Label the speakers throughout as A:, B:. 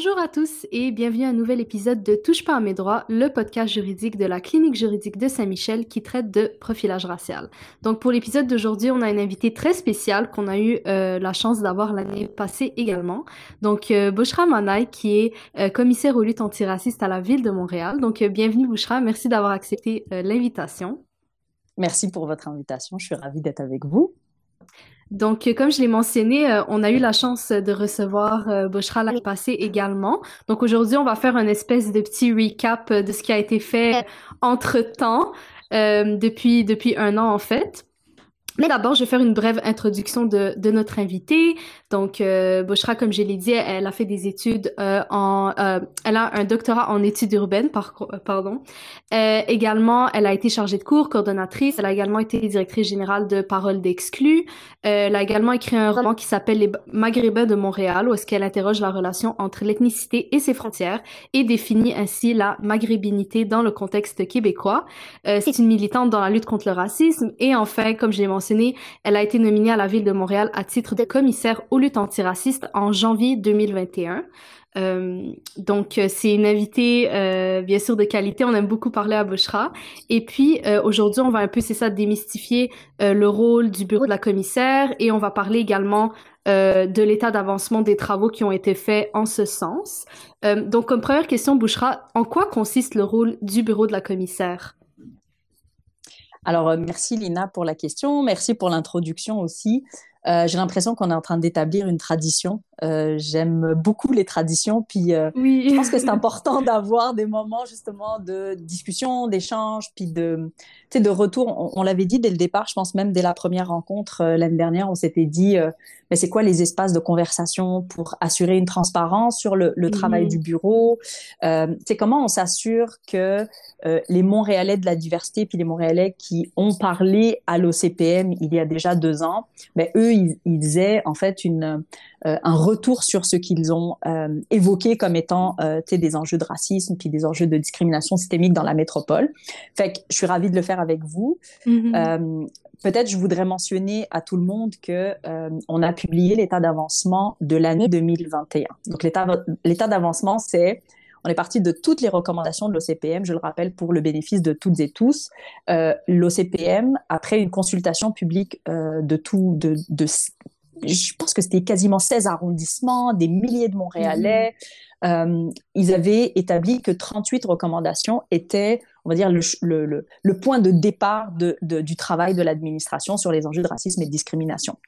A: Bonjour à tous et bienvenue à un nouvel épisode de Touche pas à mes droits, le podcast juridique de la clinique juridique de Saint-Michel qui traite de profilage racial. Donc pour l'épisode d'aujourd'hui, on a une invitée très spéciale qu'on a eu euh, la chance d'avoir l'année passée également. Donc euh, Bouchra Manaï qui est euh, commissaire aux luttes antiracistes à la ville de Montréal. Donc bienvenue Bouchra, merci d'avoir accepté l'invitation.
B: Merci pour votre invitation, je suis ravie d'être avec vous.
A: Donc, euh, comme je l'ai mentionné, euh, on a eu la chance de recevoir euh, Bushra l'année passée également. Donc, aujourd'hui, on va faire une espèce de petit recap euh, de ce qui a été fait entre-temps, euh, depuis, depuis un an en fait. Mais d'abord, je vais faire une brève introduction de, notre invitée. Donc, euh, Bushra, comme je l'ai dit, elle a fait des études euh, en... Euh, elle a un doctorat en études urbaines, euh, pardon. Également, elle a été chargée de cours, coordonnatrice. Elle a également été directrice générale de Parole d'exclus. Elle a également écrit un roman qui s'appelle Les Maghrébins de Montréal, où est-ce qu'elle interroge la relation entre l'ethnicité et ses frontières et définit ainsi la maghrébinité dans le contexte québécois. C'est une militante dans la lutte contre le racisme. Et enfin, comme je l'ai mentionné, elle a été nominée à la ville de Montréal à titre de commissaire aux luttes antiracistes en janvier 2021. Euh, donc, c'est une invitée, euh, bien sûr, de qualité. On aime beaucoup parler à Bushra. Et puis, euh, aujourd'hui, on va un peu, c'est ça, démystifier euh, le rôle du bureau de la commissaire et on va parler également euh, de l'état d'avancement des travaux qui ont été faits en ce sens. Euh, donc, comme première question, Bushra, en quoi consiste le rôle du bureau de la commissaire?
B: Alors, euh, merci Lina pour la question, merci pour l'introduction aussi. Euh, j'ai l'impression qu'on est en train d'établir une tradition. Euh, J'aime beaucoup les traditions, puis euh,
A: Oui.
B: je pense que c'est important d'avoir des moments justement de discussion, d'échange, puis de, tu sais, de retour. On, on l'avait dit dès le départ, je pense même dès la première rencontre euh, l'année dernière, on s'était dit, euh, mais c'est quoi les espaces de conversation pour assurer une transparence sur le, le travail du bureau? Euh, C'est comment on s'assure que les Montréalais de la diversité, puis les Montréalais qui ont parlé à l'OCPM il y a déjà deux ans, ben eux, ils, ils aient en fait une, euh, un retour sur ce qu'ils ont euh, évoqué comme étant euh, des enjeux de racisme, puis des enjeux de discrimination systémique dans la métropole. Fait que je suis ravie de le faire avec vous.
A: Mhm.
B: Euh, Peut-être je voudrais mentionner à tout le monde que on a publié l'état d'avancement de l'année 2021. Donc l'état l'état d'avancement, c'est on est parti de toutes les recommandations de l'OCPM, je le rappelle pour le bénéfice de toutes et tous. Euh, L'OCPM, après une consultation publique euh, de tout, de, de, je pense que c'était quasiment 16 arrondissements, des milliers de Montréalais, euh, ils avaient établi que 38 recommandations étaient, on va dire, le, le, le, le point de départ de, de, du travail de l'administration sur les enjeux de racisme et de discrimination.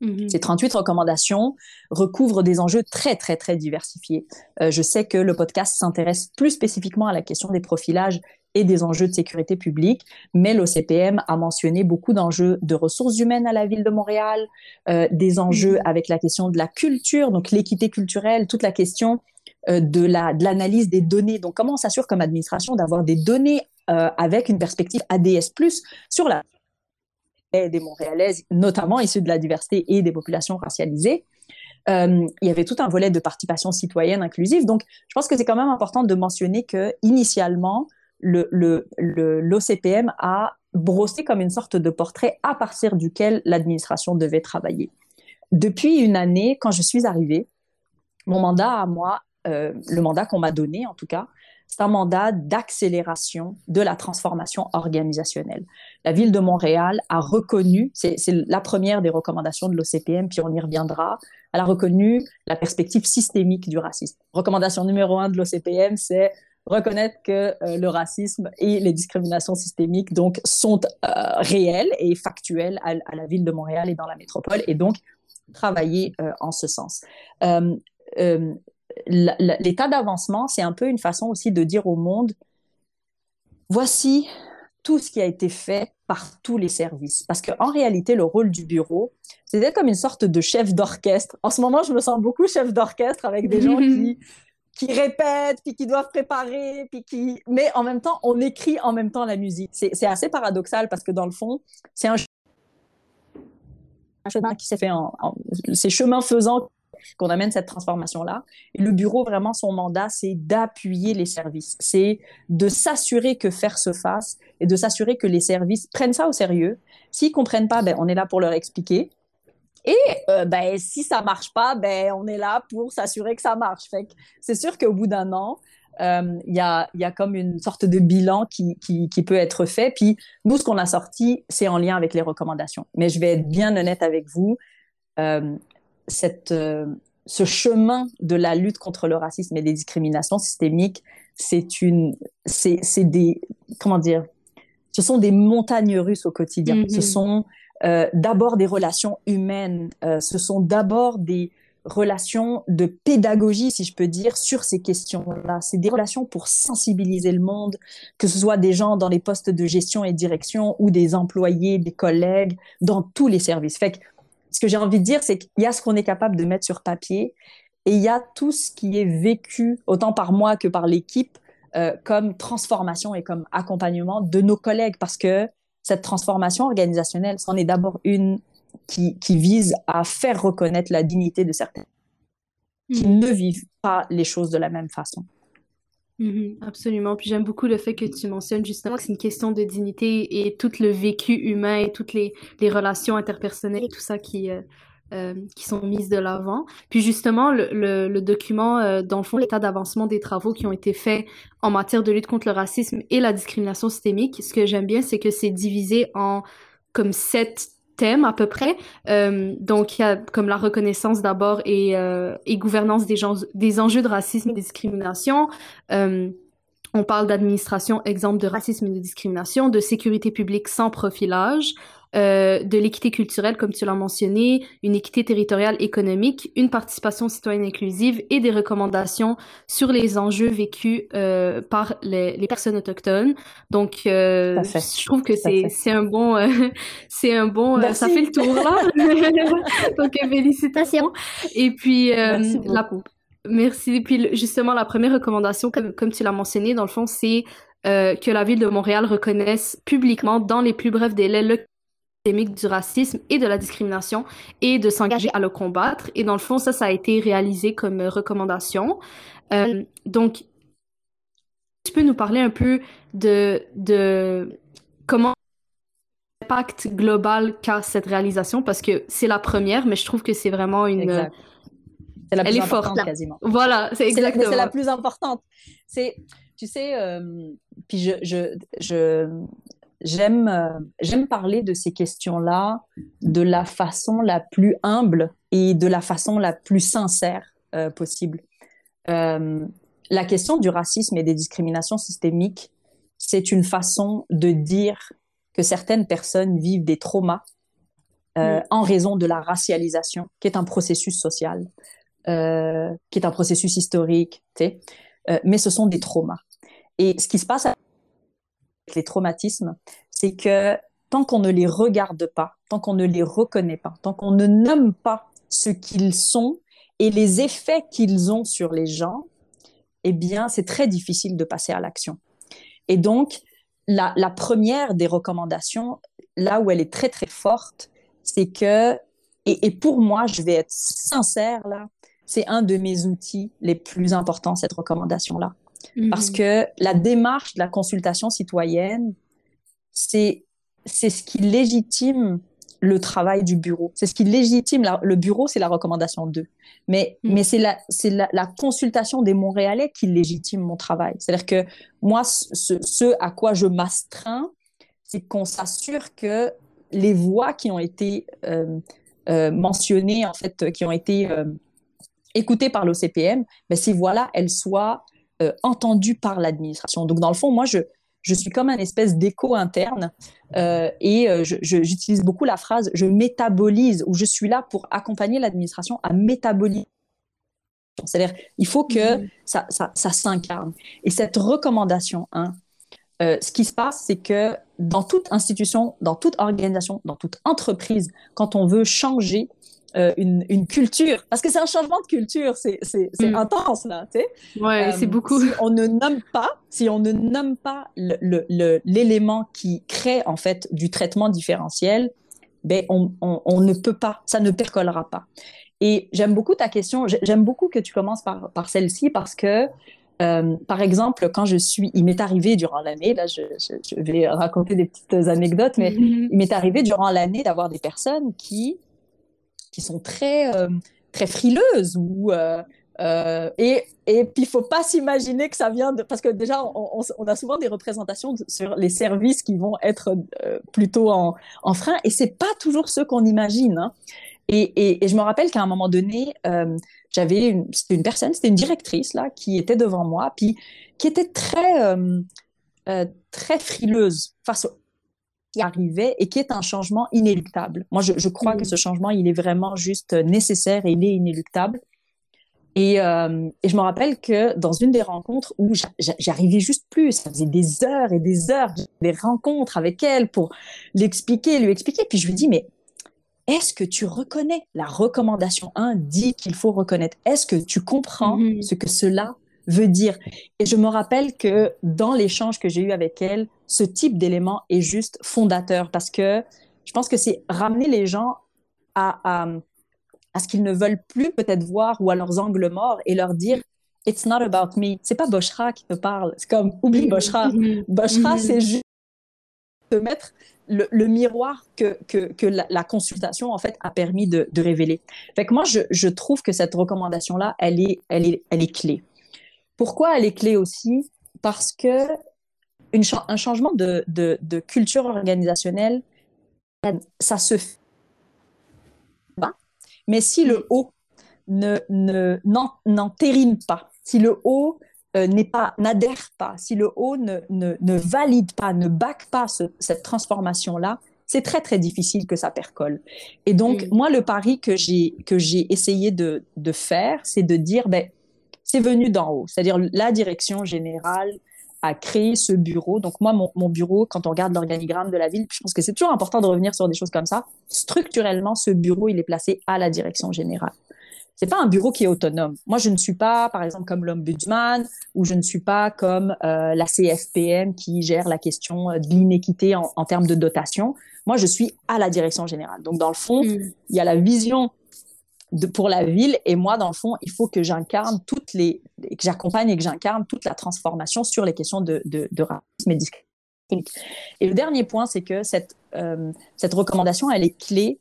A: Mhm.
B: Ces 38 recommandations recouvrent des enjeux très, très, très diversifiés. Euh, je sais que le podcast s'intéresse plus spécifiquement à la question des profilages et des enjeux de sécurité publique, mais l'OCPM a mentionné beaucoup d'enjeux de ressources humaines à la ville de Montréal, euh, des enjeux avec la question de la culture, donc l'équité culturelle, toute la question euh, de la de l'analyse des données. Donc, comment on s'assure comme administration d'avoir des données euh, avec une perspective ADS+ sur la des Montréalaises, notamment issues de la diversité et des populations racialisées. Euh, il y avait tout un volet de participation citoyenne inclusive. Donc, je pense que c'est quand même important de mentionner que initialement, le, le, l'OCPM a brossé comme une sorte de portrait à partir duquel l'administration devait travailler. Depuis une année, quand je suis arrivée, mon mandat à moi, euh, le mandat qu'on m'a donné en tout cas, c'est un mandat d'accélération de la transformation organisationnelle. La ville de Montréal a reconnu, c'est la première des recommandations de l'OCPM, puis on y reviendra, elle a reconnu la perspective systémique du racisme. Recommandation numéro un de l'OCPM, c'est reconnaître que euh, le racisme et les discriminations systémiques donc sont euh, réelles et factuelles à, la ville de Montréal et dans la métropole, et donc travailler euh, en ce sens. L'état d'avancement, c'est un peu une façon aussi de dire au monde, voici tout ce qui a été fait par tous les services. Parce qu'en réalité, le rôle du bureau, c'est d'être comme une sorte de chef d'orchestre. En ce moment, je me sens beaucoup chef d'orchestre avec des gens qui qui répètent, puis qui doivent préparer, puis qui... Mais en même temps, on écrit en même temps la musique. C'est assez paradoxal parce que dans le fond, c'est un, chemin qui s'est fait en... en... C'est chemin faisant qu'on amène cette transformation-là. Et le bureau, vraiment, son mandat, c'est d'appuyer les services. C'est de s'assurer que faire se fasse et de s'assurer que les services prennent ça au sérieux. S'ils comprennent pas, ben, on est là pour leur expliquer. Et euh, ben, si ça marche pas, ben, on est là pour s'assurer que ça marche. Fait c'est sûr qu'au bout d'un an, euh, il y, a, y, a, comme une sorte de bilan qui, qui, peut être fait. Puis nous, ce qu'on a sorti, c'est en lien avec les recommandations. Mais je vais être bien honnête avec vous. Euh, cette, euh, ce chemin de la lutte contre le racisme et les discriminations systémiques, c'est une, c'est, des, comment dire, ce sont des montagnes russes au quotidien. Mm-hmm. Ce sont euh, d'abord des relations humaines, euh, ce sont d'abord des relations de pédagogie, si je peux dire, sur ces questions-là. C'est des relations pour sensibiliser le monde, que ce soit des gens dans les postes de gestion et direction ou des employés, des collègues, dans tous les services. Fait que ce que j'ai envie de dire, c'est qu'il y a ce qu'on est capable de mettre sur papier et il y a tout ce qui est vécu, autant par moi que par l'équipe, euh, comme transformation et comme accompagnement de nos collègues, parce que cette transformation organisationnelle, c'en est d'abord une qui, qui, vise à faire reconnaître la dignité de certains qui mmh. ne vivent pas les choses de la même façon.
A: Mhm, absolument. Puis j'aime beaucoup le fait que tu mentionnes justement que c'est une question de dignité et tout le vécu humain et toutes les, relations interpersonnelles et tout ça qui, euh, euh, qui sont mises de l'avant. Puis justement, le, le, document, euh, dans le fond, l'état d'avancement des travaux qui ont été faits en matière de lutte contre le racisme et la discrimination systémique, ce que j'aime bien, c'est que c'est divisé en comme sept thèmes à peu près. Euh, donc, il y a comme la reconnaissance d'abord et, euh, gouvernance des, gens, des enjeux de racisme et de discrimination. Euh, on parle d'administration exemple de racisme et de discrimination, de sécurité publique sans profilage, euh, de l'équité culturelle, comme tu l'as mentionné, une équité territoriale économique, une participation citoyenne inclusive et des recommandations sur les enjeux vécus euh, par les, les, personnes autochtones. Donc, euh, je trouve que c'est un bon c'est un bon ça fait le tour là. Donc félicitations. Et puis Merci la Merci. Et puis justement la première recommandation, comme comme tu l'as mentionné, dans le fond, c'est que la ville de Montréal reconnaisse publiquement dans les plus brefs délais le du racisme et de la discrimination et de s'engager à le combattre. Et dans le fond, ça, ça a été réalisé comme recommandation. Euh, donc, tu peux nous parler un peu de, de comment l'impact global qu'a cette réalisation? Parce que c'est la première, mais je trouve que c'est vraiment une.
B: Exact. C'est la plus Elle est importante, forte. quasiment.
A: Voilà, c'est exactement.
B: C'est la, la, plus importante. C'est, tu sais, euh, puis je, je, je, j'aime euh, j'aime parler de ces questions-là de la façon la plus humble et de la façon la plus sincère euh, possible. Euh, la question du racisme et des discriminations systémiques, c'est une façon de dire que certaines personnes vivent des traumas en raison de la racialisation, qui est un processus social, qui est un processus historique, mais ce sont des traumas. Et ce qui se passe les traumatismes, c'est que tant qu'on ne les regarde pas, tant qu'on ne les reconnaît pas, tant qu'on ne nomme pas ce qu'ils sont et les effets qu'ils ont sur les gens, eh bien, c'est très difficile de passer à l'action. Et donc, la, première des recommandations, là où elle est très, très forte, c'est que, et, et, pour moi, je vais être sincère là, c'est un de mes outils les plus importants, cette recommandation-là. Parce mhm. que la démarche de la consultation citoyenne, c'est ce qui légitime le travail du bureau. C'est ce qui légitime le bureau, c'est la recommandation 2. Mais mhm. mais c'est la c'est la, consultation des Montréalais qui légitime mon travail. C'est-à-dire que moi ce, ce à quoi je m'astreins, c'est qu'on s'assure que les voix qui ont été euh, euh, mentionnées en fait qui ont été euh, écoutées par l'OCPM, ben ces voix-là, elles soient euh, entendu par l'administration. Donc, dans le fond, moi, je, je suis comme un espèce d'écho interne euh, et euh, j'utilise beaucoup la phrase je métabolise ou je suis là pour accompagner l'administration à métaboliser. C'est-à-dire, il faut que mmh. ça, ça, ça s'incarne. Et cette recommandation 1, euh, ce qui se passe, c'est que dans toute institution, dans toute organisation, dans toute entreprise, quand on veut changer euh, une, une, culture, parce que c'est un changement de culture, c'est mm. intense là, tu sais.
A: Ouais, c'est beaucoup.
B: Si on ne nomme pas, si on ne nomme pas l'élément qui crée en fait du traitement différentiel, ben on, on, on ne peut pas, ça ne percolera pas. Et j'aime beaucoup ta question. J'aime beaucoup que tu commences par, par celle-ci parce que, euh, par exemple, quand je suis, il m'est arrivé durant l'année, là, je, je, vais raconter des petites anecdotes, mais mm-hmm. il m'est arrivé durant l'année d'avoir des personnes qui, qui sont très, euh, très frileuses ou euh, euh, et, et puis, il faut pas s'imaginer que ça vient de... Parce que déjà, on, on, a souvent des représentations sur les services qui vont être plutôt en, en, frein, et c'est pas toujours ce qu'on imagine. Hein. Et, et, je me rappelle qu'à un moment donné, j'avais c'était une personne, c'était une directrice là, qui était devant moi, puis qui était très, très frileuse face au qui arrivait et qui est un changement inéluctable. Moi, je, je crois que mmh. ce changement, il est vraiment juste nécessaire et il est inéluctable. Et, euh, et, je me rappelle que dans une des rencontres où j'arrivais juste plus, ça faisait des heures et des heures, des rencontres avec elle pour l'expliquer, lui expliquer. Puis je lui dis, mais est-ce que tu reconnais la recommandation 1 dit qu'il faut reconnaître? Est-ce que tu comprends mm-hmm. ce que cela veut dire? Et je me rappelle que dans l'échange que j'ai eu avec elle, ce type d'élément est juste fondateur parce que je pense que c'est ramener les gens à, à, à ce qu'ils ne veulent plus peut-être voir ou à leurs angles morts et leur dire It's not about me. C'est pas Boshra qui te parle. C'est comme oublie Boshra. Mm-hmm. Boshra, mm-hmm. c'est juste de mettre le, le miroir que, que, que la, la, consultation en fait a permis de, de révéler. Fait que moi, je, je trouve que cette recommandation-là, elle est, elle, est, elle est clé. Pourquoi elle est clé aussi? Parce que une, un changement de, de, de culture organisationnelle, ça se fait mais si le haut ne, n'entérine pas, si le haut euh, n'est pas, n'adhère pas, si le haut ne, ne, ne valide pas, ne back pas cette transformation-là, c'est très très difficile que ça percole. Et donc mm. moi le pari que j'ai que j'ai essayé de, de faire, c'est de dire ben c'est venu d'en haut, c'est-à-dire la direction générale a créé ce bureau. Donc moi, mon, mon bureau, quand on regarde l'organigramme de la ville, je pense que c'est toujours important de revenir sur des choses comme ça. Structurellement, ce bureau, il est placé à la direction générale. C'est pas un bureau qui est autonome. Moi, je ne suis pas, par exemple, comme l'ombudsman ou je ne suis pas comme euh, la CFPM qui gère la question euh, de l'inéquité en, en, termes de dotation. Moi, je suis à la direction générale. Donc, dans le fond, mm. il y a la vision de, pour la ville. Et moi, dans le fond, il faut que j'incarne toutes les, que j'accompagne et que j'incarne toute la transformation sur les questions de, de, de racisme et discrimination. Et le dernier point, c'est que cette, euh, cette recommandation, elle est clé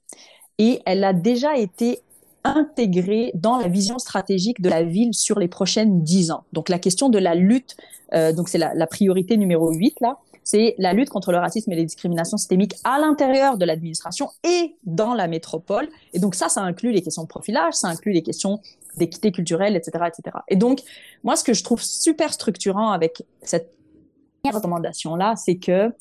B: et elle a déjà été intégrée dans la vision stratégique de la ville sur les prochaines dix ans. Donc la question de la lutte, euh, donc c'est la, la priorité numéro 8 là, c'est la lutte contre le racisme et les discriminations systémiques à l'intérieur de l'administration et dans la métropole. Et donc ça, ça inclut les questions de profilage, ça inclut les questions d'équité culturelle, etc., etc. Et donc, moi, ce que je trouve super structurant avec cette recommandation-là, c'est que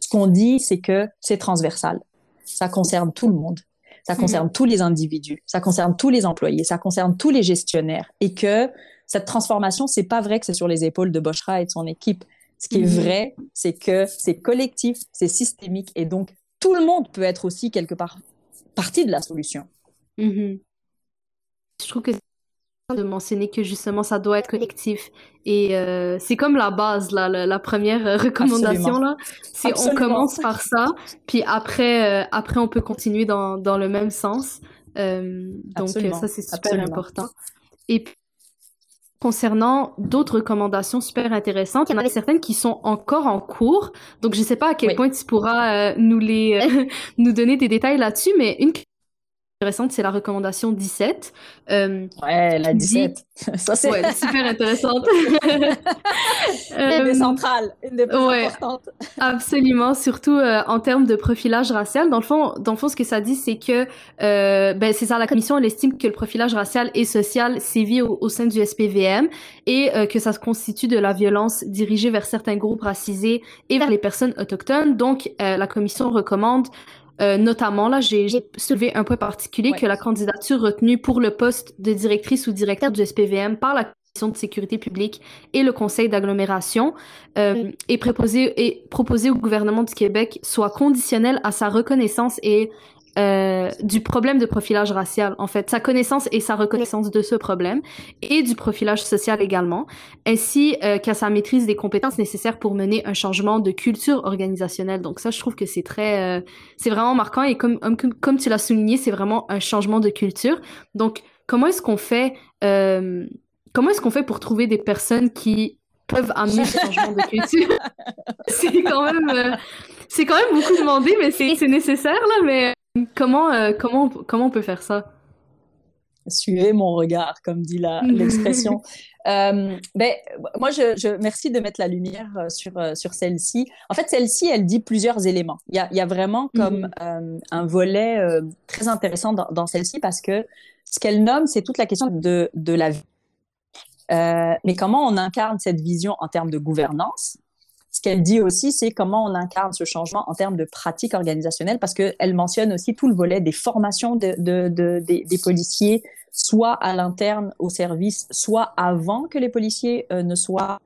B: ce qu'on dit, c'est que c'est transversal. Ça concerne tout le monde. Ça mhm. concerne tous les individus. Ça concerne tous les employés. Ça concerne tous les gestionnaires. Et que cette transformation, c'est pas vrai que c'est sur les épaules de Boschra et de son équipe. Ce qui est mhm. vrai, c'est que c'est collectif, c'est systémique, et donc tout le monde peut être aussi quelque part partie de la solution.
A: Mhm. Je trouve que c'est de mentionner que justement ça doit être collectif et euh, c'est comme la base là, la, première recommandation là, c'est on commence par ça, puis après euh, après on peut continuer dans, dans le même sens. Euh, donc ça c'est super important. Et puis concernant d'autres recommandations super intéressantes. Il y en a certaines qui sont encore en cours. Donc, je ne sais pas à quel point tu pourras euh, nous les, euh, nous donner des détails là-dessus, mais une intéressante, c'est la recommandation 17.
B: Euh, ouais, la 17.
A: Ça, c'est ouais, super intéressante.
B: une des centrales, une des plus ouais, importantes.
A: absolument, surtout euh, en termes de profilage racial. Dans le fond, dans le fond ce que ça dit, c'est que euh, ben, c'est ça, la commission, elle estime que le profilage racial et social sévit au, au sein du SPVM et euh, que ça se constitue de la violence dirigée vers certains groupes racisés et vers les personnes autochtones. Donc, euh, la commission recommande euh, notamment, là, j'ai soulevé un point particulier que la candidature retenue pour le poste de directrice ou directeur du SPVM par la de sécurité publique et le conseil d'agglomération euh, et, proposé, et proposé au gouvernement du Québec soit conditionnel à sa reconnaissance et euh, du problème de profilage racial, en fait, sa connaissance et sa reconnaissance de ce problème, et du profilage social également, ainsi euh, qu'à sa maîtrise des compétences nécessaires pour mener un changement de culture organisationnelle. Donc ça, je trouve que c'est très, euh, c'est vraiment marquant, et comme, comme, comme tu l'as souligné, c'est vraiment un changement de culture. Donc, comment est-ce qu'on fait, comment est-ce qu'on fait pour trouver des personnes qui peuvent amener ce changement de culture? c'est quand même, euh, c'est quand même beaucoup demandé, mais c'est nécessaire, là, mais Comment, euh, comment, comment on peut faire ça?
B: Suivez mon regard, comme dit l'expression. euh, ben, moi, je, je, merci de mettre la lumière euh, sur, sur celle-ci. En fait, celle-ci, elle dit plusieurs éléments. Il y a, il y a vraiment comme mm-hmm. un volet très intéressant dans, dans celle-ci parce que ce qu'elle nomme, c'est toute la question de, de la vie. mais comment on incarne cette vision en termes de gouvernance? Ce qu'elle dit aussi, c'est comment on incarne ce changement en termes de pratique organisationnelle, parce qu'elle mentionne aussi tout le volet des formations de, de, de, des, des, policiers, soit à l'interne au service, soit avant que les policiers euh, ne soient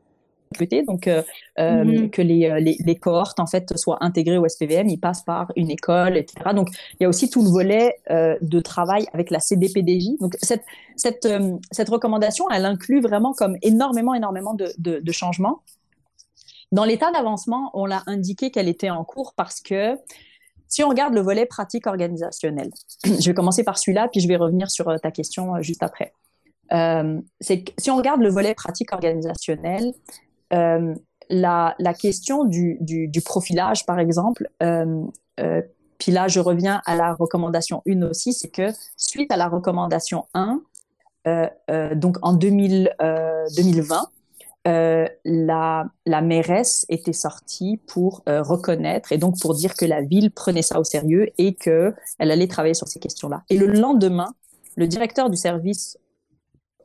B: recrutés, donc euh, euh mm-hmm. que les, les, les, cohortes en fait soient intégrées au SPVM, ils passent par une école, etc. Donc il y a aussi tout le volet euh, de travail avec la CDPDJ. Donc cette cette cette recommandation, elle inclut vraiment comme énormément énormément de, de, de changements. Dans l'état d'avancement, on l'a indiqué qu'elle était en cours parce que si on regarde le volet pratique organisationnel, je vais commencer par celui-là, puis je vais revenir sur euh, ta question euh, juste après. Euh, si on regarde le volet pratique organisationnel, euh, la, question du, profilage, par exemple, euh, euh, puis là, je reviens à la recommandation 1 aussi, c'est que suite à la recommandation 1, donc en 2000, 2020, euh, la, la mairesse était sortie pour euh, reconnaître et donc pour dire que la ville prenait ça au sérieux et que elle allait travailler sur ces questions-là. Et le lendemain, le directeur du service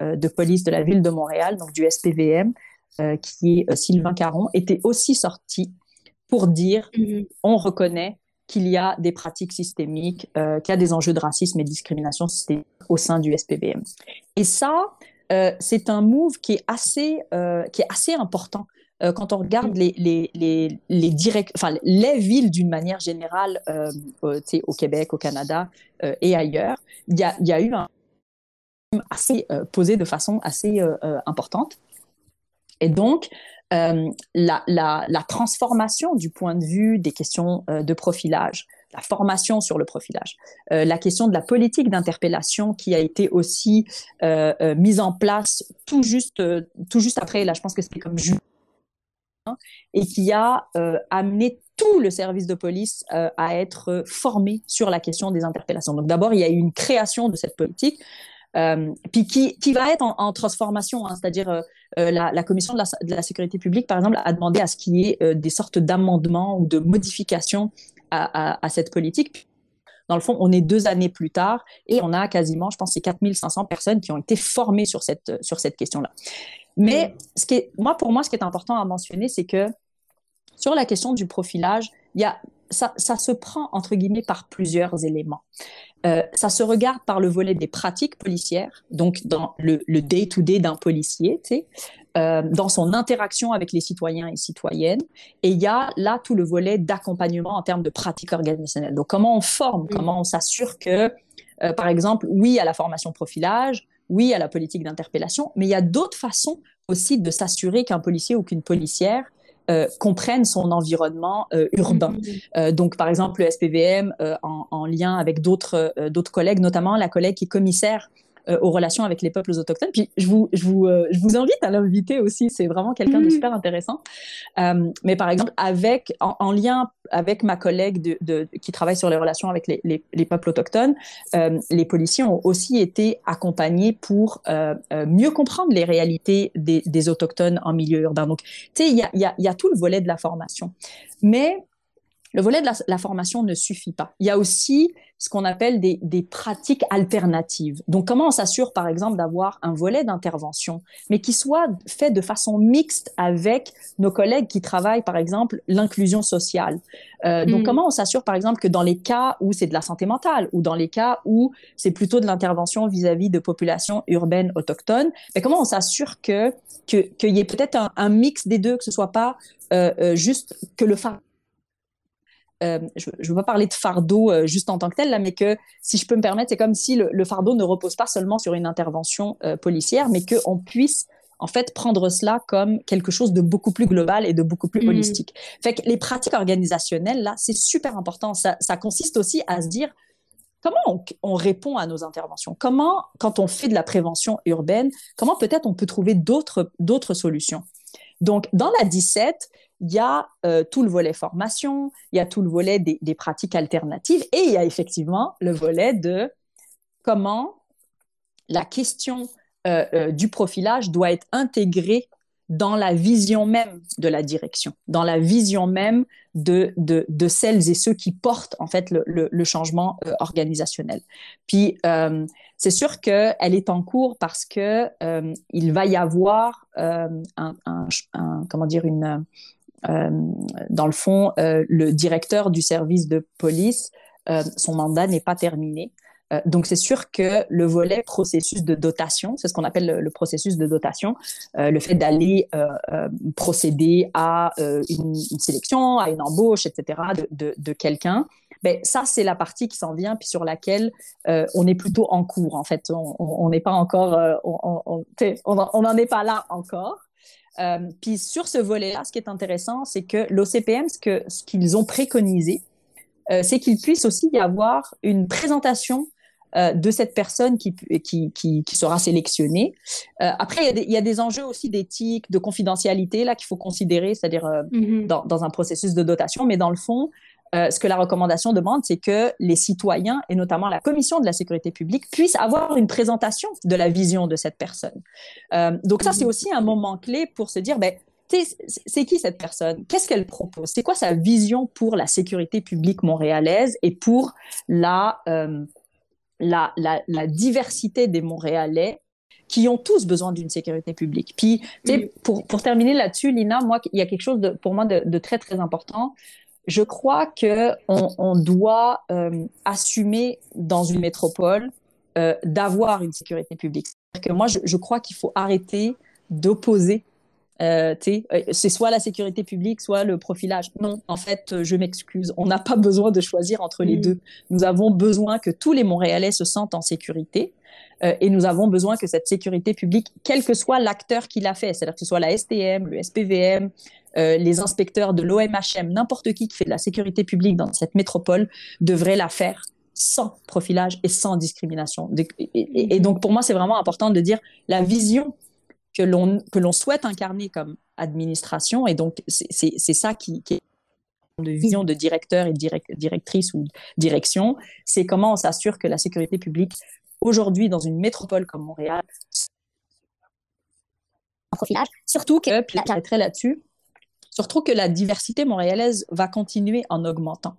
B: euh, de police de la ville de Montréal, donc du SPVM, qui est Sylvain Caron, était aussi sorti pour dire mm-hmm. on reconnaît qu'il y a des pratiques systémiques, qu'il y a des enjeux de racisme et de discrimination systémique au sein du SPVM. Et ça, euh, c'est un move qui est assez, euh, qui est assez important euh, quand on regarde les, les, les, les, direct, enfin, les villes d'une manière générale au Québec, au Canada et ailleurs. Il y a, y a eu un assez posé de façon assez importante. Et donc, la, la, la, transformation du point de vue des questions de profilage, la formation sur le profilage, euh, la question de la politique d'interpellation qui a été aussi euh, euh, mise en place tout juste, tout juste après, là je pense que c'était comme juin, et qui a amené tout le service de police à être formé sur la question des interpellations. Donc d'abord, il y a eu une création de cette politique puis qui, qui va être en, transformation, hein, c'est-à-dire euh, euh, la, commission de la, sécurité publique, par exemple, a demandé à ce qu'il y ait euh, des sortes d'amendements ou de modifications à, cette politique. Dans le fond, on est deux années plus tard et on a quasiment, je pense, c'est 4500 personnes qui ont été formées sur cette, sur cette question-là. Mais ce qui est, moi, pour moi, ce qui est important à mentionner, c'est que sur la question du profilage, il y a, ça, ça, se prend entre guillemets par plusieurs éléments. Euh, ça se regarde par le volet des pratiques policières, donc dans le day-to-day d'un policier, tu sais, euh, dans son interaction avec les citoyens et citoyennes. Et il y a là tout le volet d'accompagnement en termes de pratiques organisationnelles. Donc comment on forme, comment on s'assure que, euh, par exemple, oui à la formation profilage, oui à la politique d'interpellation, mais il y a d'autres façons aussi de s'assurer qu'un policier ou qu'une policière euh, comprennent son environnement euh, urbain. Mm-hmm. Euh, donc, par exemple, le SPVM, euh, en, en, lien avec d'autres euh, d'autres collègues, notamment la collègue qui est commissaire euh, aux relations avec les peuples autochtones. Puis je vous, je vous, euh, je vous invite à l'inviter aussi. C'est vraiment quelqu'un de mmh. super intéressant. Euh, mais par exemple, avec, en, en, lien avec ma collègue de, de, qui travaille sur les relations avec les, les, les peuples autochtones, les policiers ont aussi été accompagnés pour mieux comprendre les réalités des, des, autochtones en milieu urbain. Donc, tu sais, il y a, y, a, y a tout le volet de la formation. Mais le volet de la, formation ne suffit pas. Il y a aussi ce qu'on appelle des, pratiques alternatives. Donc, comment on s'assure, par exemple, d'avoir un volet d'intervention, mais qui soit fait de façon mixte avec nos collègues qui travaillent, par exemple, l'inclusion sociale? Euh, donc, mm. comment on s'assure, par exemple, que dans les cas où c'est de la santé mentale ou dans les cas où c'est plutôt de l'intervention vis-à-vis de populations urbaines autochtones, mais comment on s'assure que qu'il y ait peut-être un, mix des deux, que ce soit pas euh, euh, juste que le euh, je ne veux pas parler de fardeau juste en tant que tel, là, mais que si je peux me permettre, c'est comme si le, fardeau ne repose pas seulement sur une intervention policière, mais qu'on puisse en fait prendre cela comme quelque chose de beaucoup plus global et de beaucoup plus mmh. holistique. Fait que les pratiques organisationnelles, là, c'est super important. Ça, ça, consiste aussi à se dire comment on, répond à nos interventions? Comment, quand on fait de la prévention urbaine, comment peut-être on peut trouver d'autres solutions? Donc, dans la 17, il y a euh, tout le volet formation, il y a tout le volet des, pratiques alternatives et il y a effectivement le volet de comment la question euh, euh, du profilage doit être intégrée dans la vision même de la direction, dans la vision même de, de, celles et ceux qui portent en fait le, changement organisationnel. Puis c'est sûr qu'elle est en cours parce que il va y avoir comment dire une dans le fond le directeur du service de police son mandat n'est pas terminé. donc c'est sûr que le volet processus de dotation, c'est ce qu'on appelle le, processus de dotation, le fait d'aller procéder à une, sélection, à une embauche, etc. de, de, de quelqu'un, ben, ça, c'est la partie qui s'en vient, puis sur laquelle euh, on est plutôt en cours, en fait. On n'est pas encore, euh, on n'en est pas là encore. Euh, puis sur ce volet-là, ce qui est intéressant, c'est que l'OCPM, ce qu'ils ce qu'ils ont préconisé, c'est qu'il puisse aussi y avoir une présentation de cette personne qui, qui, qui, qui sera sélectionnée. après, il y, y, a des enjeux aussi d'éthique, de confidentialité là qu'il faut considérer, c'est-à-dire mm-hmm. dans, dans, un processus de dotation, mais dans le fond, euh, ce que la recommandation demande, c'est que les citoyens, et notamment la Commission de la sécurité publique, puissent avoir une présentation de la vision de cette personne. Euh, donc ça, c'est aussi un moment clé pour se dire, ben, c'est qui cette personne? Qu'est-ce qu'elle propose? C'est quoi sa vision pour la sécurité publique montréalaise et pour la, euh, la, la, diversité des Montréalais qui ont tous besoin d'une sécurité publique? Puis, pour, pour terminer là-dessus, Lina, moi, il y a quelque chose pour moi de très, très important je crois que on, doit euh, assumer dans une métropole euh, d'avoir une sécurité publique. Que moi, je, crois qu'il faut arrêter d'opposer. Euh, c'est soit la sécurité publique, soit le profilage. Non, en fait, je m'excuse. On n'a pas besoin de choisir entre les mm. deux. Nous avons besoin que tous les Montréalais se sentent en sécurité. et nous avons besoin que cette sécurité publique, quel que soit l'acteur qui l'a fait, c'est-à-dire que ce soit la STM, le SPVM, euh, les inspecteurs de l'OMHM, n'importe qui qui fait de la sécurité publique dans cette métropole devrait la faire sans profilage et sans discrimination. Et, donc pour moi, c'est vraiment important de dire la vision que l'on souhaite incarner comme administration. Et donc c'est ça qui, est de vision de directeur et directrice ou direction, c'est comment on s'assure que la sécurité publique aujourd'hui dans une métropole comme Montréal profilage, surtout que, j'arrêterai là-dessus, Surtout que la diversité montréalaise va continuer en augmentant.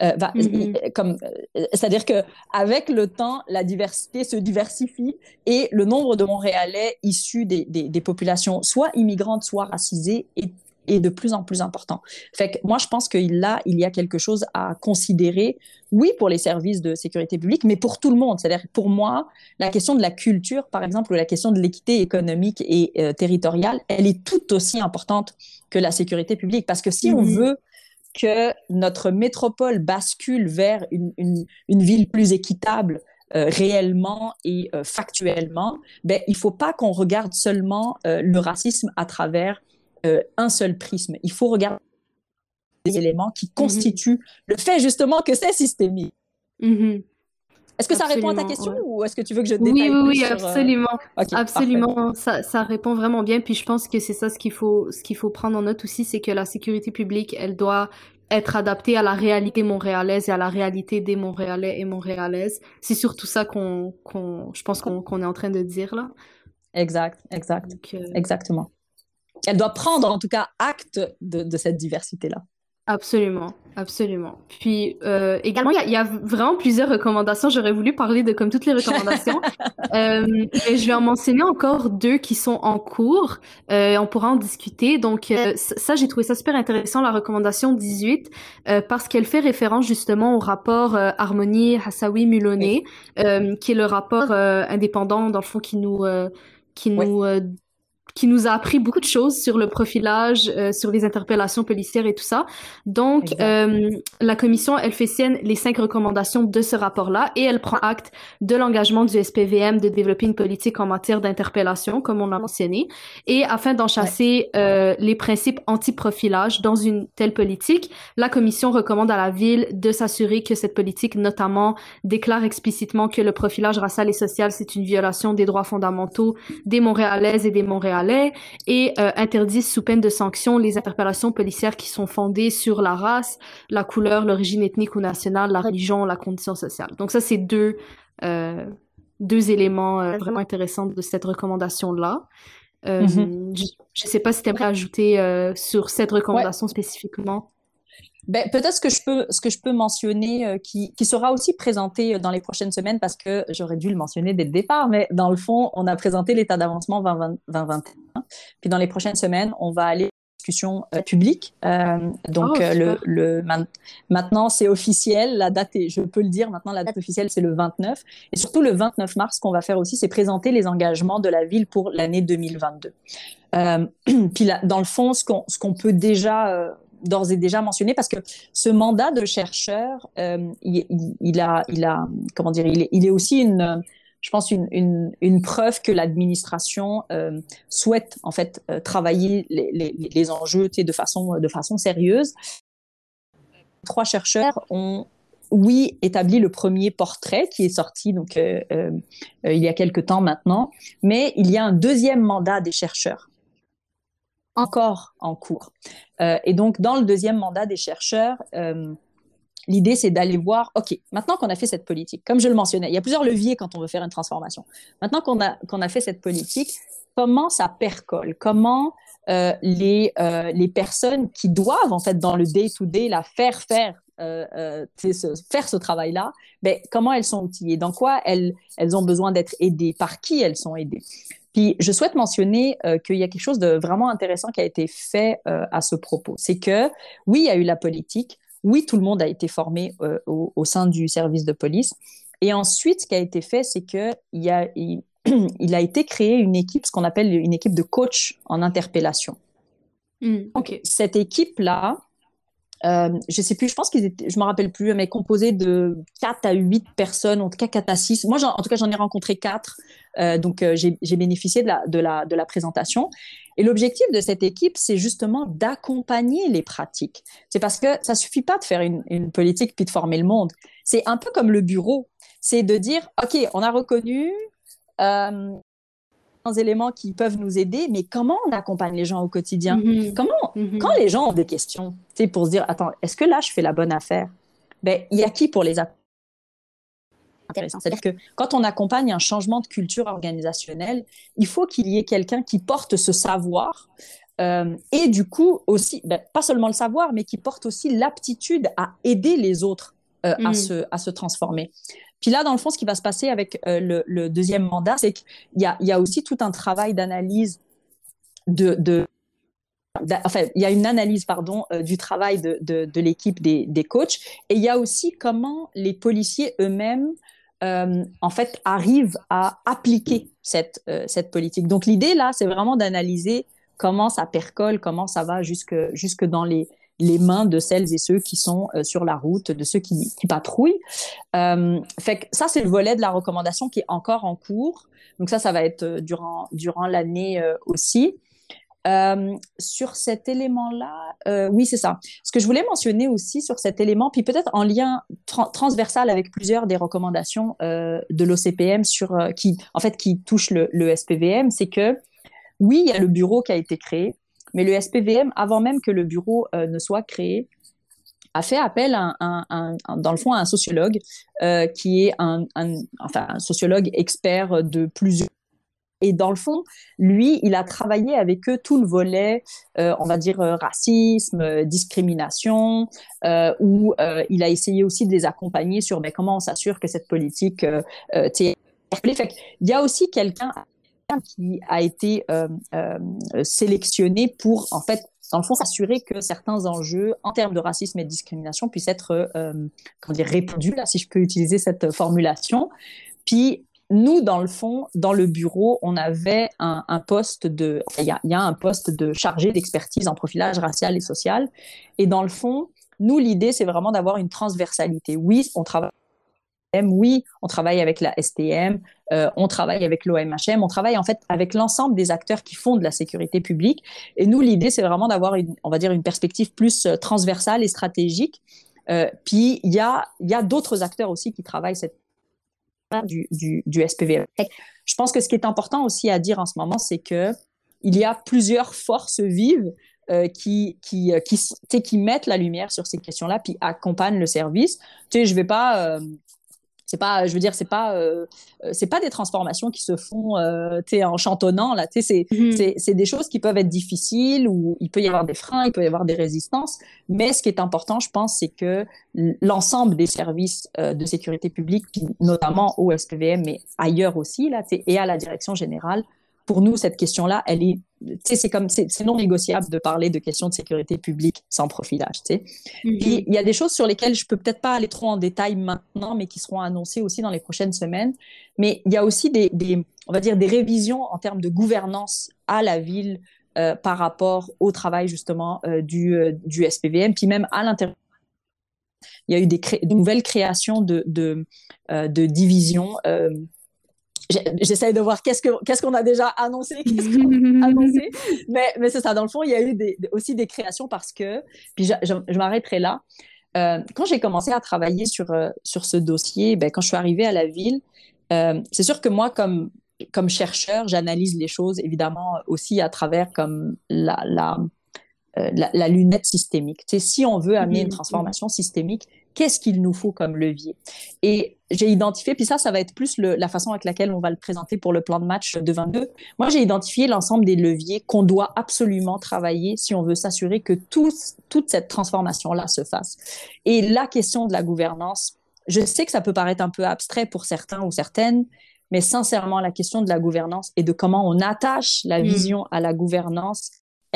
B: Euh, mm-hmm. comme, euh, c'est-à-dire que avec le temps, la diversité se diversifie et le nombre de Montréalais issus des, des, populations soit immigrantes, soit racisées est est de plus en plus important. Fait que moi, je pense que là, il y a quelque chose à considérer, oui, pour les services de sécurité publique, mais pour tout le monde. C'est-à-dire, pour moi, la question de la culture, par exemple, ou la question de l'équité économique et euh, territoriale, elle est tout aussi importante que la sécurité publique. Parce que si on veut que notre métropole bascule vers une, une, ville plus équitable, euh, réellement et euh, factuellement, ben, il faut pas qu'on regarde seulement le racisme à travers euh, un seul prisme. Il faut regarder les éléments qui constituent le fait justement que c'est systémique.
A: Mhm.
B: Est-ce que ça répond à ta question ou est-ce que tu veux que je détaille
A: Oui, oui,
B: oui,
A: euh, absolument. absolument, ça, ça, répond vraiment bien. Puis je pense que c'est ça ce qu'il faut, ce qu'il faut prendre en note aussi, c'est que la sécurité publique, elle doit être adaptée à la réalité montréalaise et à la réalité des Montréalais et Montréalaises. C'est surtout ça qu'on, qu'on je pense qu'on, est en train de dire là.
B: Exact, exact, euh, exactement elle doit prendre en tout cas acte de, cette diversité-là.
A: Absolument. Absolument. Puis euh, également, il y, a vraiment plusieurs recommandations. J'aurais voulu parler de comme toutes les recommandations, euh, mais je vais en mentionner encore deux qui sont en cours. Euh, on pourra en discuter. Donc euh, ça, j'ai trouvé ça super intéressant, la recommandation 18, euh, parce qu'elle fait référence justement au rapport Harmonie Hassawi Muloney, qui est le rapport indépendant dans le fond qui nous qui nous qui nous a appris beaucoup de choses sur le profilage, euh, sur les interpellations policières et tout ça. Donc, euh, la commission, elle fait sienne les cinq recommandations de ce rapport-là et elle prend acte de l'engagement du SPVM de développer une politique en matière d'interpellation, comme on l'a mentionné, et afin d'en chasser euh, les principes anti-profilage dans une telle politique, la commission recommande à la ville de s'assurer que cette politique, notamment, déclare explicitement que le profilage racial et social, c'est une violation des droits fondamentaux des Montréalaises et des Montréalais et euh, interdisent sous peine de sanction les interpellations policières qui sont fondées sur la race, la couleur, l'origine ethnique ou nationale, la religion, la condition sociale. Donc ça, c'est deux, euh, deux éléments euh, vraiment intéressants de cette recommandation-là. Mm-hmm. Je ne sais pas si tu aimerais ajouter sur cette recommandation spécifiquement.
B: Ben, peut-être ce que je peux, ce que je peux mentionner, euh, qui, qui, sera aussi présenté dans les prochaines semaines, parce que j'aurais dû le mentionner dès le départ, mais dans le fond, on a présenté l'état d'avancement 2021. Puis dans les prochaines semaines, on va aller discussion euh, publique. Euh, donc oh, le, le maintenant c'est officiel, la date est, je peux le dire maintenant la date officielle c'est le 29 et surtout le 29 mars qu'on va faire aussi c'est présenter les engagements de la ville pour l'année 2022. Euh, puis là, dans le fond ce qu'on ce qu'on peut déjà d'ores et déjà mentionné parce que ce mandat de chercheur, euh, il, a, il a, comment dire, il est, aussi une, je pense une, une, preuve que l'administration euh, souhaite en fait euh, travailler les, enjeux de façon de façon sérieuse. Trois chercheurs ont oui, établi le premier portrait qui est sorti donc il y a quelque temps maintenant, mais il y a un deuxième mandat des chercheurs encore en cours. Euh, et donc, dans le deuxième mandat des chercheurs, euh, l'idée, c'est d'aller voir, OK, maintenant qu'on a fait cette politique, comme je le mentionnais, il y a plusieurs leviers quand on veut faire une transformation. Maintenant qu'on a, qu'on a fait cette politique, comment ça percole? Comment euh, les, les personnes qui doivent, en fait, dans le day-to-day, la faire faire euh, faire ce travail-là, ben, comment elles sont outillées, dans quoi elles, elles ont besoin d'être aidées, par qui elles sont aidées? Puis je souhaite mentionner euh, qu'il y a quelque chose de vraiment intéressant qui a été fait euh, à ce propos. C'est que oui, il y a eu la politique, oui, tout le monde a été formé euh, au, sein du service de police. Et ensuite, ce qui a été fait, c'est qu'il y a, il, il, a été créé une équipe, ce qu'on appelle une équipe de coach en interpellation. Donc, cette équipe-là, euh, je sais plus, je pense qu'ils étaient, je me rappelle plus, mais composé de 4 à 8 personnes, en tout cas 4 à 6. Moi, en tout cas, j'en ai rencontré 4. Euh, donc, euh, j'ai bénéficié de la, de, la, de la présentation. Et l'objectif de cette équipe, c'est justement d'accompagner les pratiques. C'est parce que ça suffit pas de faire une, une politique puis de former le monde. C'est un peu comme le bureau. C'est de dire, OK, on a reconnu euh, éléments qui peuvent nous aider, mais comment on accompagne les gens au quotidien? Mm-hmm. Comment, mm-hmm. quand les gens ont des questions, c'est pour se dire, attends, est-ce que là, je fais la bonne affaire? Ben, il y a qui pour les intéressant. C'est-à-dire que quand on accompagne un changement de culture organisationnelle, il faut qu'il y ait quelqu'un qui porte ce savoir euh, et du coup aussi, ben, pas seulement le savoir, mais qui porte aussi l'aptitude à aider les autres euh, à, mm. se, à se transformer. Puis là, dans le fond, ce qui va se passer avec euh, le, deuxième mandat, c'est qu'il y a, aussi tout un travail d'analyse de, enfin, il y a une analyse, pardon, euh, du travail de, de, l'équipe des, des, coachs, et il y a aussi comment les policiers eux-mêmes, euh, en fait, arrivent à appliquer cette, cette politique. Donc l'idée là, c'est vraiment d'analyser comment ça percole, comment ça va jusque jusque dans les les mains de celles et ceux qui sont euh, sur la route, de ceux qui, patrouillent. Euh, fait que ça, c'est le volet de la recommandation qui est encore en cours. Donc ça, ça va être euh, durant, durant l'année aussi. Sur cet élément-là, oui, c'est ça. Ce que je voulais mentionner aussi sur cet élément, puis peut-être en lien transversal avec plusieurs des recommandations de l'OCPM sur qui, en fait, qui touchent le, le SPVM, c'est que oui, il y a le bureau qui a été créé, mais le SPVM, avant même que le bureau euh, ne soit créé, a fait appel à un, dans le fond à un sociologue euh, qui est un, sociologue expert de plusieurs. Et dans le fond, lui, il a travaillé avec eux tout le volet, euh, on va dire, racisme, discrimination, où il a essayé aussi de les accompagner sur ben, comment on s'assure que cette politique il y a aussi quelqu'un qui a été sélectionné pour, en fait, dans le fond, s'assurer que certains enjeux en termes de racisme et de discrimination puissent être, comment dire, répondus, là, si je peux utiliser cette formulation. Puis, nous, dans le fond, dans le bureau, on avait un, poste de, il y y a, un poste de chargé d'expertise en profilage racial et social. Et dans le fond, nous, l'idée, c'est vraiment d'avoir une transversalité. Oui, on travaille oui, on travaille avec la STM, euh, on travaille avec l'OMHM, on travaille en fait avec l'ensemble des acteurs qui font de la sécurité publique. Et nous, l'idée, c'est vraiment d'avoir une, on va dire, une perspective plus euh, transversale et stratégique. Euh, puis il y a, y a d'autres acteurs aussi qui travaillent cette du, du, du SPV. Je pense que ce qui est important aussi à dire en ce moment, c'est que il y a plusieurs forces vives qui qui qui, mettent la lumière sur ces questions-là puis accompagnent le service. Tu sais, je vais pas c'est pas je veux dire c'est pas euh, euh, c'est pas des transformations qui se font euh, en chantonnant là tu c'est mm -hmm. c'est des choses qui peuvent être difficiles ou il peut y avoir des freins il peut y avoir des résistances mais ce qui est important je pense c'est que l'ensemble des services euh, de sécurité publique notamment au SPVM mais ailleurs aussi là tu et à la direction générale pour nous, cette question-là, elle est, tu c'est comme, c'est non négociable de parler de questions de sécurité publique sans profilage, tu sais. Mm -hmm. Puis, il y a des choses sur lesquelles je peux peut-être pas aller trop en détail maintenant, mais qui seront annoncées aussi dans les prochaines semaines. Mais il y a aussi des, des, on va dire, des révisions en termes de gouvernance à la ville euh, par rapport au travail, justement, euh, du, euh, du SPVM, puis même à l'intérieur il y a eu des, de nouvelles créations de, de, euh, de divisions. Euh, j'essaie de voir qu'est-ce que qu'est-ce qu'on a déjà annoncé, qu'est-ce qu'on a annoncé. Mais mais c'est ça. Dans le fond, il y a eu des, aussi des créations parce que puis je, je, je m'arrêterai là. Euh, quand j'ai commencé à travailler sur euh, sur ce dossier, ben quand je suis arrivée à la ville, euh, c'est sûr que moi comme comme chercheur, j'analyse les choses évidemment aussi à travers comme la la la, la, lunette systémique. Tu sais, si on veut amener une transformation systémique, qu'est-ce qu'il nous faut comme levier? Et j'ai identifié, puis ça, ça va être plus le, la façon avec laquelle on va le présenter pour le plan de match de 22. Moi, j'ai identifié l'ensemble des leviers qu'on doit absolument travailler si on veut s'assurer que tout, toute cette transformation-là se fasse. Et la question de la gouvernance, je sais que ça peut paraître un peu abstrait pour certains ou certaines, mais sincèrement, la question de la gouvernance et de comment on attache la vision mmh. à la gouvernance,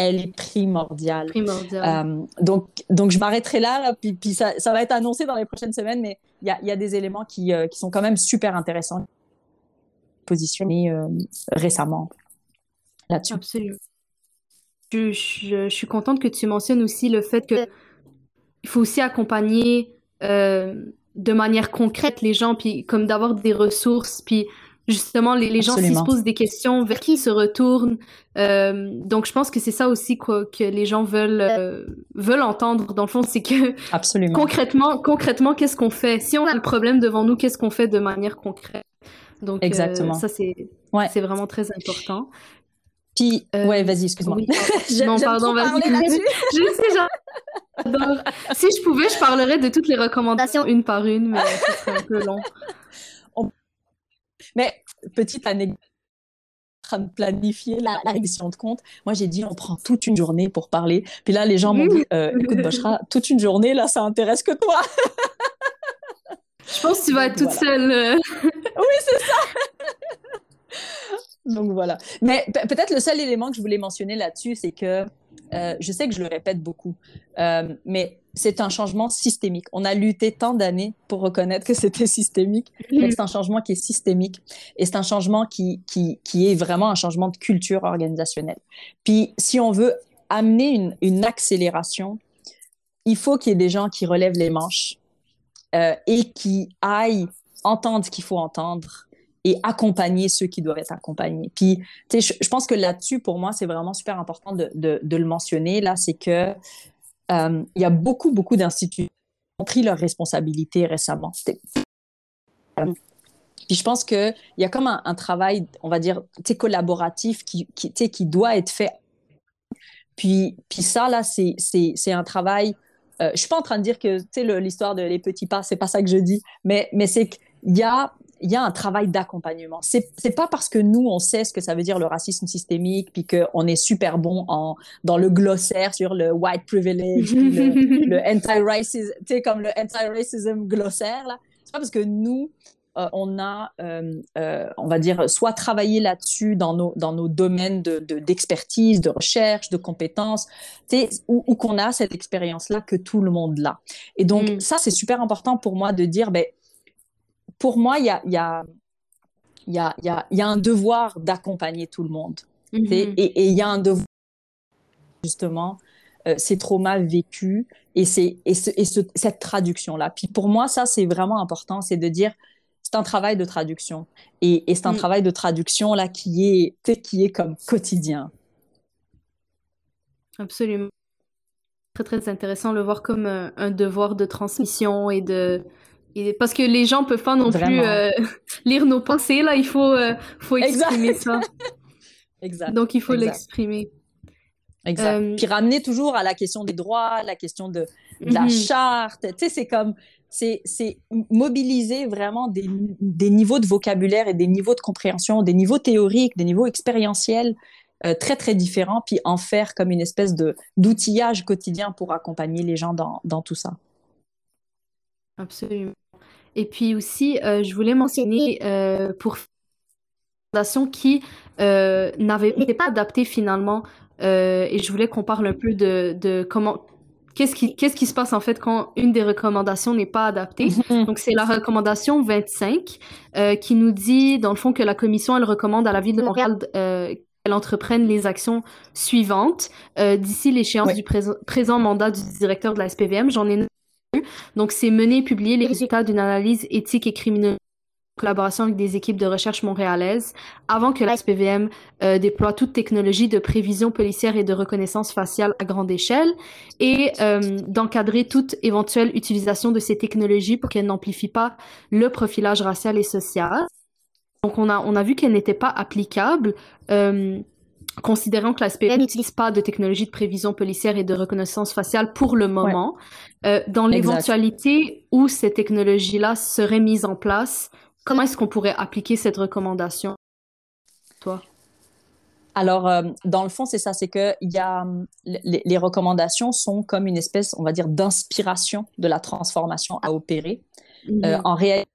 B: elle est primordiale.
A: primordiale.
B: Euh, donc, donc, je m'arrêterai là, là puis, puis ça, ça, va être annoncé dans les prochaines semaines, mais il y a, y a, des éléments qui, euh, qui, sont quand même super intéressants positionnés euh, récemment là-dessus.
A: Absolument. Je, je, je, suis contente que tu mentionnes aussi le fait que il faut aussi accompagner de manière concrète les gens, puis comme d'avoir des ressources, puis justement, les, les gens s'ils se posent des questions, vers qui ils se retournent. Euh, donc, je pense que c'est ça aussi quoi, que les gens veulent euh, veulent entendre. Dans le fond, c'est que
B: Absolument.
A: concrètement, concrètement, qu'est-ce qu'on fait? Si on a le problème devant nous, qu'est-ce qu'on fait de manière concrète? Donc,
B: Exactement.
A: Euh, ça c'est ouais. vraiment très important.
B: Puis, ouais, vas-y, excuse-moi.
A: Oui, non, pardon, vas-y. Je sais, j'adore. si je pouvais, je parlerais de toutes les recommandations une par une, mais ce serait un peu long.
B: Mais petite anecdote train de planifier la, la révision de compte. Moi, j'ai dit, on prend toute une journée pour parler. Puis là, les gens m'ont dit, euh, écoute, Bochra, toute une journée, là, ça intéresse que toi.
A: Je pense que tu vas être toute voilà. seule. Euh.
B: oui, c'est ça. Donc voilà. Mais peut-être le seul élément que je voulais mentionner là-dessus, c'est que euh, je sais que je le répète beaucoup, euh, mais c'est un changement systémique. On a lutté tant d'années pour reconnaître que c'était systémique, mmh. mais c'est un changement qui est systémique et c'est un changement qui, qui, qui est vraiment un changement de culture organisationnelle. Puis si on veut amener une, une accélération, il faut qu'il y ait des gens qui relèvent les manches euh, et qui aillent entendre ce qu'il faut entendre et accompagner ceux qui doivent être accompagnés. Puis, tu sais, je, je, pense que là-dessus, pour moi, c'est vraiment super important de, de, de le mentionner. Là, c'est que euh, il y a beaucoup, beaucoup d'instituts qui ont pris leurs responsabilités récemment. Euh, puis je pense qu'il y a comme un, un, travail, on va dire, collaboratif qui, qui, qui doit être fait. Puis, puis ça, là, c'est, un travail. Euh, je suis pas en train de dire que, l'histoire de les petits pas, c'est pas ça que je dis, mais, mais c'est qu'il y a il y a un travail d'accompagnement. C'est c'est pas parce que nous on sait ce que ça veut dire le racisme systémique puis qu'on est super bon en dans le glossaire sur le white privilege, le, le anti-racism, tu sais comme le anti-racism glossaire là. C'est pas parce que nous euh, on a, euh, euh, on va dire, soit travaillé là-dessus dans nos, dans nos domaines d'expertise, de, de, recherche, de compétences, ou, ou qu'on a cette expérience-là que tout le monde l'a. Et donc, mm. ça, c'est super important pour moi de dire, ben, pour moi, il y a, y, a, y, a, y, a, y a un devoir d'accompagner tout le monde. Mm -hmm. Et il y a un devoir, justement, euh, ces traumas vécus et, c'est, et, ce, et ce, cette traduction-là. Puis pour moi, ça, c'est vraiment important, c'est de dire, c'est un travail de traduction. Et, et c'est un mm. travail de traduction là qui est, qui est comme quotidien.
A: Absolument. Très, très intéressant le voir comme un, un devoir de transmission et de, et parce que les gens peuvent pas non Vraiment. plus euh, lire nos pensées là, il faut euh, faut exprimer exact. ça.
B: exact.
A: Donc il faut l'exprimer.
B: Exact. Euh... Puis ramener toujours à la question des droits, la question de, de la mm -hmm. charte. Tu sais, c'est comme c'est mobiliser vraiment des, des, niveaux de vocabulaire et des niveaux de compréhension, des niveaux théoriques, des niveaux expérientiels euh, très très différents, puis en faire comme une espèce d'outillage quotidien pour accompagner les gens dans, dans tout ça.
A: Absolument. Et puis aussi, euh, je voulais mentionner euh, pour fondation qui euh, n'avait pas adapté finalement, et je voulais qu'on parle un peu de, de comment qu'est-ce qui, qu'est-ce qui se passe en fait quand une des recommandations n'est pas adaptée. Donc c'est la recommandation 25 euh, qui nous dit dans le fond que la commission elle recommande à la ville de Montréal euh, qu'elle entreprenne les actions suivantes euh, d'ici l'échéance oui. du pré présent mandat du directeur de la SPVM. J'en ai donc c'est mener et publier les résultats d'une analyse éthique et criminologique collaboration avec des équipes de recherche montréalaises avant que la SPVM euh, déploie toute technologie de prévision policière et de reconnaissance faciale à grande échelle et euh, d'encadrer toute éventuelle utilisation de ces technologies pour qu'elles n'amplifient pas le profilage racial et social. Donc on a, on a vu qu'elles n'étaient pas applicables. Euh, considérant que la SPVM n'utilise pas de technologie de prévision policière et de reconnaissance faciale pour le moment, ouais. euh, dans l'éventualité où ces technologies-là seraient mises en place, Comment est-ce qu'on pourrait appliquer cette recommandation, toi?
B: Alors, euh, dans le fond, c'est ça, c'est que y a les, les, recommandations sont comme une espèce, on va dire, d'inspiration de la transformation à opérer. Mm -hmm. euh, en réalité,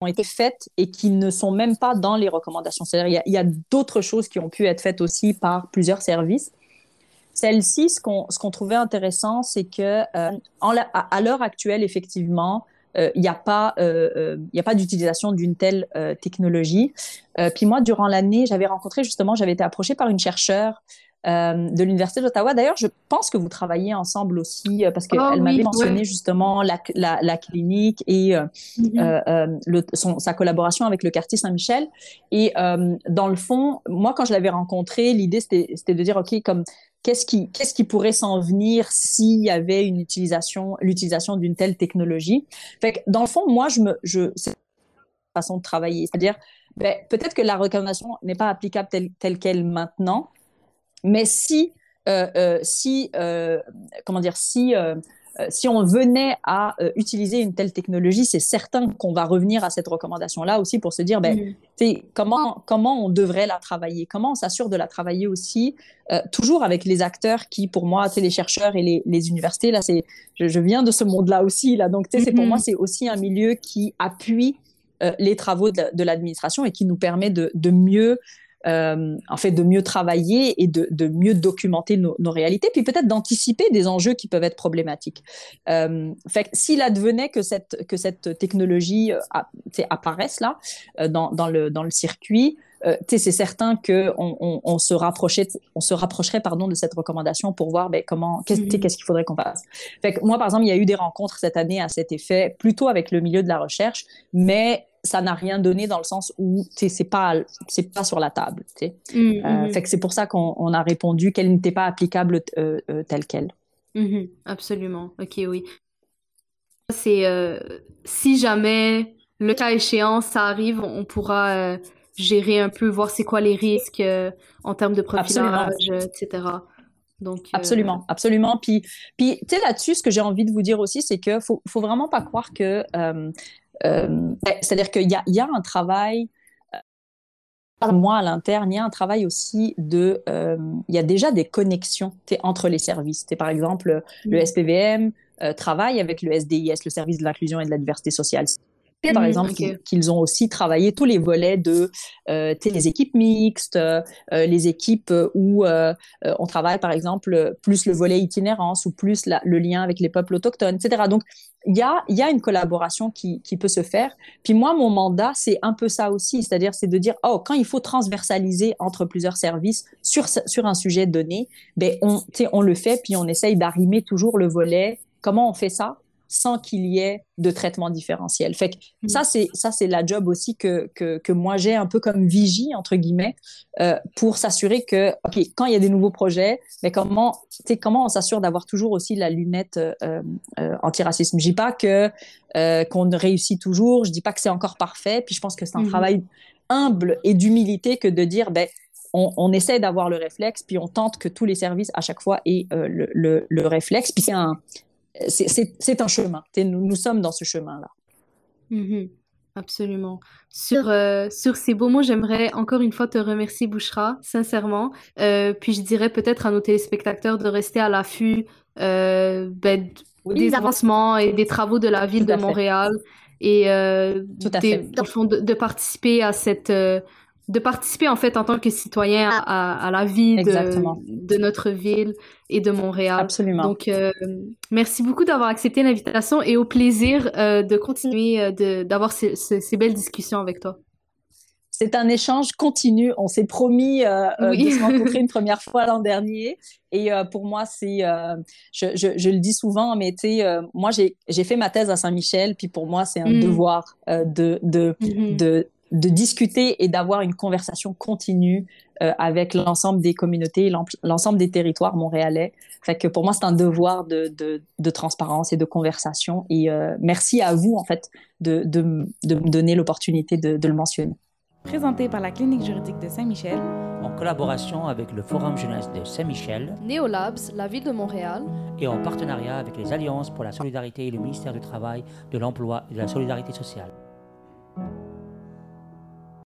B: ont été faites et qui ne sont même pas dans les recommandations. C'est-à-dire, il y a, d'autres choses qui ont pu être faites aussi par plusieurs services. Celle-ci, ce qu'on qu trouvait intéressant, c'est que euh, à, l'heure actuelle, effectivement, il euh, n'y a pas, euh, euh, il a pas d'utilisation d'une telle technologie. puis moi, durant l'année, j'avais rencontré justement, j'avais été approchée par une chercheure euh, de l'Université d'Ottawa. D'ailleurs, je pense que vous travaillez ensemble aussi, euh, parce qu'elle oh, m'avait mentionné ouais. justement la, la, la, clinique et euh, mm -hmm. le, son, sa collaboration avec le quartier Saint-Michel. Et dans le fond, moi, quand je l'avais rencontré, l'idée, c'était de dire, OK, comme qu'est-ce qui, qu'est-ce qui pourrait s'en venir s'il y avait une utilisation, l'utilisation d'une telle technologie? Fait que, dans le fond, moi, je me, je, c'est façon de travailler. C'est-à-dire, ben, peut-être que la recommandation n'est pas applicable telle, telle qu'elle maintenant, mais si, euh, euh, si euh, comment dire, si, si on venait à euh, utiliser une telle technologie, c'est certain qu'on va revenir à cette recommandation-là aussi pour se dire, ben, mmh. comment, comment on devrait la travailler, comment on s'assure de la travailler aussi, toujours avec les acteurs qui, pour moi, les chercheurs et les, les universités, là, c'est, je, je, viens de ce monde-là aussi, là, donc, mmh. pour moi, c'est aussi un milieu qui appuie les travaux de l'administration et qui nous permet de, de mieux euh, en fait, de mieux travailler et de, de mieux documenter nos, nos, réalités, puis peut-être d'anticiper des enjeux qui peuvent être problématiques. Euh, fait s'il advenait que cette, que cette technologie euh, apparaisse là, euh, dans, dans, le, dans le circuit, euh, c'est certain qu'on on, on, se rapprochait, on se rapprocherait pardon de cette recommandation pour voir ben, comment qu'est-ce mm -hmm. qu'est-ce qu'il faudrait qu'on fasse. Fait que moi par exemple il y a eu des rencontres cette année à cet effet, plutôt avec le milieu de la recherche, mais ça n'a rien donné dans le sens où c'est pas c'est pas sur la table. Mm -hmm. euh, fait que c'est pour ça qu'on a répondu qu'elle n'était pas applicable euh, euh, telle quelle.
A: Mm -hmm. Absolument. Ok, oui. C'est si jamais le cas échéant ça arrive, on pourra gérer un peu, voir c'est quoi les risques en termes de profilage, etc.
B: Donc, euh... Absolument, absolument. Puis, puis tu sais, là-dessus, ce que j'ai envie de vous dire aussi, c'est qu'il faut, faut vraiment pas croire que c'est-à-dire qu'il y a, y a un travail moi à l'interne, il y a un travail aussi de, euh, il y a déjà des connexions entre les services. Par exemple, le mm. SPVM euh, travaille avec le SDIS, le service de l'inclusion et de la diversité sociale par mm, exemple, qu'ils ont aussi travaillé tous les volets de euh, les équipes mixtes, euh, les équipes où euh, on travaille, par exemple, plus le volet itinérance ou plus le lien avec les peuples autochtones, etc. Donc, il y a, y a une collaboration qui, qui peut se faire. Puis moi, mon mandat, c'est un peu ça aussi, c'est-à-dire c'est de dire, oh, quand il faut transversaliser entre plusieurs services sur, sur un sujet donné, ben on, on le fait, puis on essaye d'arrimer toujours le volet. Comment on fait ça? Sans qu'il y ait de traitement différentiel. Fait que mm. ça, c'est ça, c'est la job aussi que, que, que moi j'ai un peu comme vigie entre guillemets euh, pour s'assurer que ok quand il y a des nouveaux projets, mais comment comment on s'assure d'avoir toujours aussi la lunette euh, euh, anti-racisme? Je dis pas que euh, qu'on réussit toujours, je dis pas que c'est encore parfait, puis je pense que c'est un mm-hmm. travail humble et d'humilité que de dire ben on, on, essaie d'avoir le réflexe, puis on tente que tous les services à chaque fois aient euh, le, le, le, réflexe. Puis c'est un, c'est un chemin. Nous, nous, sommes dans ce chemin-là.
A: Mm-hmm. Absolument. Sur, euh, sur ces beaux mots, j'aimerais encore une fois te remercier, Bouchra, sincèrement. Euh, puis je dirais peut-être à nos téléspectateurs de rester à l'affût euh, ben, des avancements et des travaux de la ville de Montréal et Tout à fait. De, de, participer à cette de participer en fait en tant que citoyen à, à, la vie de, de, notre ville et de Montréal.
B: Absolument.
A: Donc, euh, merci beaucoup d'avoir accepté l'invitation et au plaisir euh, de continuer euh, d'avoir ces, ces, belles discussions avec toi.
B: C'est un échange continu. On s'est promis euh, de se rencontrer une première fois l'an dernier. Et pour moi, c'est, je, je, je, le dis souvent, mais tu sais, moi, j'ai fait ma thèse à Saint-Michel, puis pour moi, c'est un mm. devoir de, de, mm-hmm. de de discuter et d'avoir une conversation continue euh, avec l'ensemble des communautés, l'ensemble des territoires montréalais. Fait que pour moi, c'est un devoir de, de, de, transparence et de conversation. Et euh, merci à vous, en fait, de, de, de me donner l'opportunité de, de le mentionner.
C: Présenté par la Clinique juridique de Saint-Michel.
D: En collaboration avec le Forum jeunesse de Saint-Michel.
A: Néolabs, la ville de Montréal.
D: Et en partenariat avec les Alliances pour la solidarité et le ministère du Travail, de l'Emploi et de la Solidarité sociale.